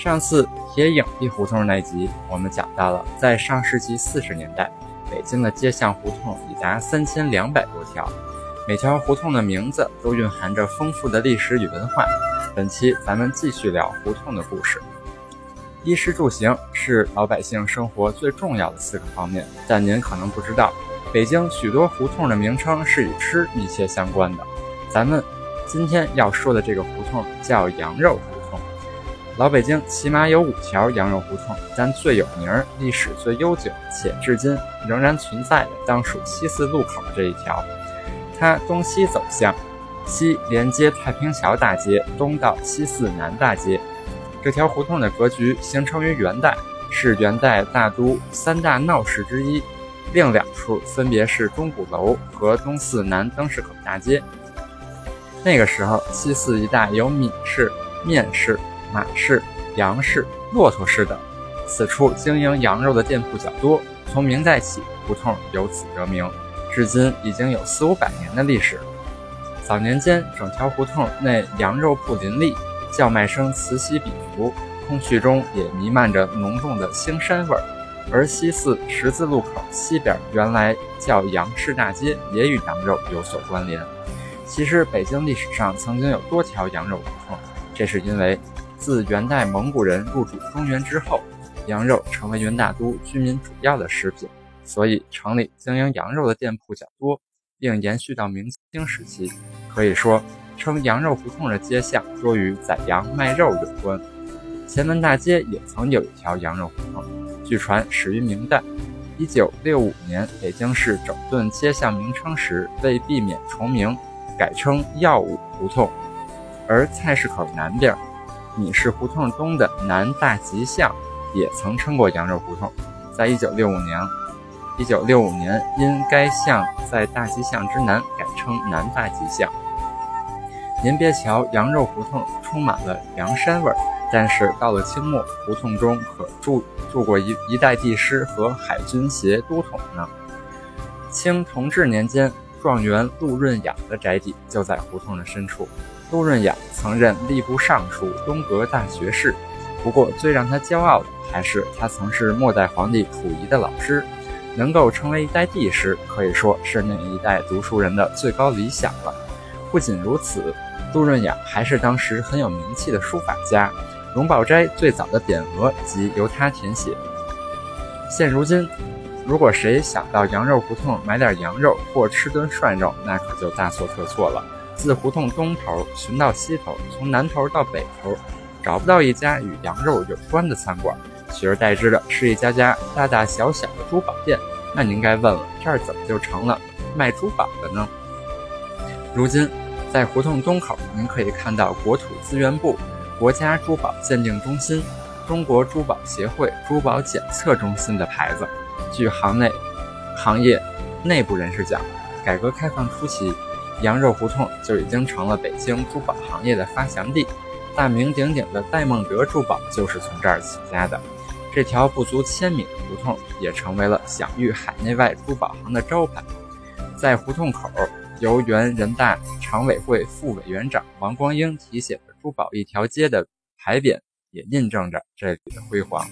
上次铁影壁胡同那集，我们讲到了在上世纪四十年代，北京的街巷胡同已达三千两百多条，每条胡同的名字都蕴含着丰富的历史与文化。本期咱们继续聊胡同的故事。衣食住行是老百姓生活最重要的四个方面，但您可能不知道，北京许多胡同的名称是与吃密切相关的。咱们今天要说的这个胡同叫羊肉胡。老北京起码有五条羊肉胡同，但最有名、历史最悠久且至今仍然存在的，当属西四路口这一条。它东西走向，西连接太平桥大街，东到西四南大街。这条胡同的格局形成于元代，是元代大都三大闹市之一。另两处分别是钟鼓楼和东四南灯市口大街。那个时候，西四一带有米市、面市。马市、羊市、骆驼市等，此处经营羊肉的店铺较多。从明代起，胡同由此得名，至今已经有四五百年的历史。早年间，整条胡同内羊肉铺林立，叫卖声此起彼伏，空气中也弥漫着浓重的腥膻味儿。而西四十字路口西边原来叫杨氏大街，也与羊肉有所关联。其实，北京历史上曾经有多条羊肉胡同，这是因为。自元代蒙古人入主中原之后，羊肉成为元大都居民主要的食品，所以城里经营羊肉的店铺较多，并延续到明清时期。可以说，称羊肉胡同的街巷多与宰羊卖肉有关。前门大街也曾有一条羊肉胡同，据传始于明代。一九六五年，北京市整顿街巷名称时，为避免重名，改称药物胡同。而菜市口南边。米市胡同东的南大吉巷也曾称过羊肉胡同，在一九六五年，一九六五年因该巷在大吉巷之南，改称南大吉巷。您别瞧羊肉胡同充满了羊膻味儿，但是到了清末，胡同中可住住过一一代帝师和海军协都统呢。清同治年间，状元陆润雅的宅邸就在胡同的深处。陆润雅曾任吏部尚书、东阁大学士，不过最让他骄傲的还是他曾是末代皇帝溥仪的老师，能够成为一代帝师，可以说是那一代读书人的最高理想了。不仅如此，陆润雅还是当时很有名气的书法家，荣宝斋最早的匾额即由他填写。现如今，如果谁想到羊肉胡同买点羊肉或吃顿涮肉，那可就大错特错了。自胡同东头寻到西头，从南头到北头，找不到一家与羊肉有关的餐馆，取而代之的是一家家大大小小的珠宝店。那您该问了，这儿怎么就成了卖珠宝的呢？如今，在胡同东口，您可以看到国土资源部、国家珠宝鉴定中心、中国珠宝协会珠宝检测中心的牌子。据行内行业内部人士讲，改革开放初期。羊肉胡同就已经成了北京珠宝行业的发祥地，大名鼎鼎的戴梦德珠宝就是从这儿起家的。这条不足千米的胡同也成为了享誉海内外珠宝行的招牌。在胡同口，由原人大常委会副委员长王光英题写的“珠宝一条街”的牌匾，也印证着这里的辉煌。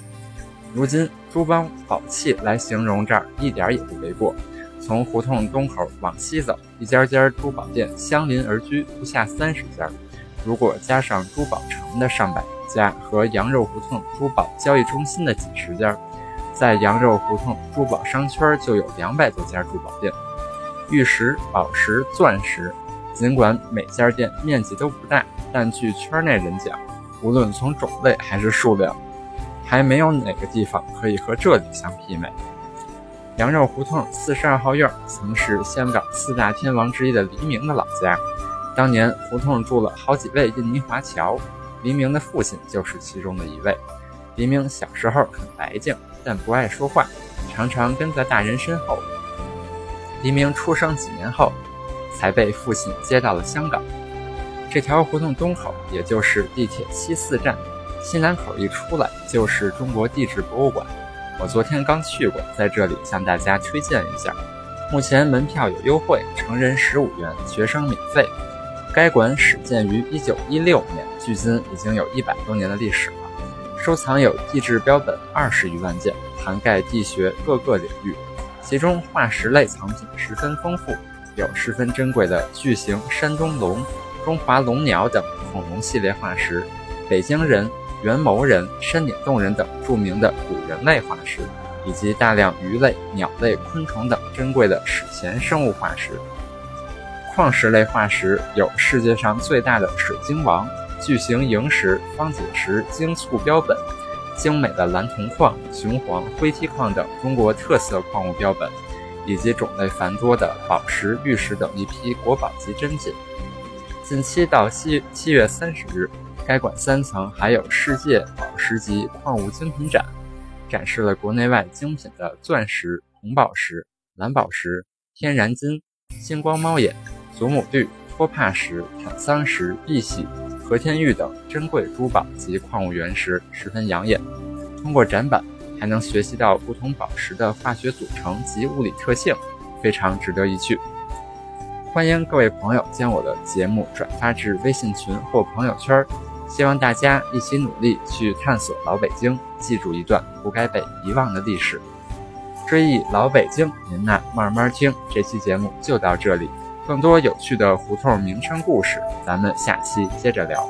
如今，珠宝宝气来形容这儿，一点也不为过。从胡同东口往西走，一家家珠宝店相邻而居，不下三十家。如果加上珠宝城的上百家和羊肉胡同珠宝交易中心的几十家，在羊肉胡同珠宝商圈就有两百多家珠宝店。玉石、宝石、钻石，尽管每家店面积都不大，但据圈内人讲，无论从种类还是数量，还没有哪个地方可以和这里相媲美。羊肉胡同四十二号院曾是香港四大天王之一的黎明的老家。当年胡同住了好几位印尼华侨，黎明的父亲就是其中的一位。黎明小时候很白净，但不爱说话，常常跟在大人身后。黎明出生几年后，才被父亲接到了香港。这条胡同东口，也就是地铁西四站，西南口一出来就是中国地质博物馆。我昨天刚去过，在这里向大家推荐一下。目前门票有优惠，成人十五元，学生免费。该馆始建于一九一六年，距今已经有一百多年的历史了。收藏有地质标本二十余万件，涵盖地学各个领域，其中化石类藏品十分丰富，有十分珍贵的巨型山东龙。中华龙鸟等恐龙系列化石，北京人、元谋人、山顶洞人等著名的古人类化石，以及大量鱼类、鸟类、昆虫等珍贵的史前生物化石。矿石类化石有世界上最大的水晶王、巨型萤石、方解石、晶簇标本，精美的蓝铜矿、雄黄、灰梯矿等中国特色矿物标本，以及种类繁多的宝石、玉石等一批国宝级珍品。近期到七七月三十日，该馆三层还有世界宝石级矿物精品展，展示了国内外精品的钻石、红宝石、蓝宝石、天然金、星光猫眼、祖母绿、托帕石、坦桑石、碧玺、和田玉等珍贵珠宝及矿物原石，十分养眼。通过展板，还能学习到不同宝石的化学组成及物理特性，非常值得一去。欢迎各位朋友将我的节目转发至微信群或朋友圈，希望大家一起努力去探索老北京，记住一段不该被遗忘的历史。追忆老北京，您呐慢慢听。这期节目就到这里，更多有趣的胡同名称故事，咱们下期接着聊。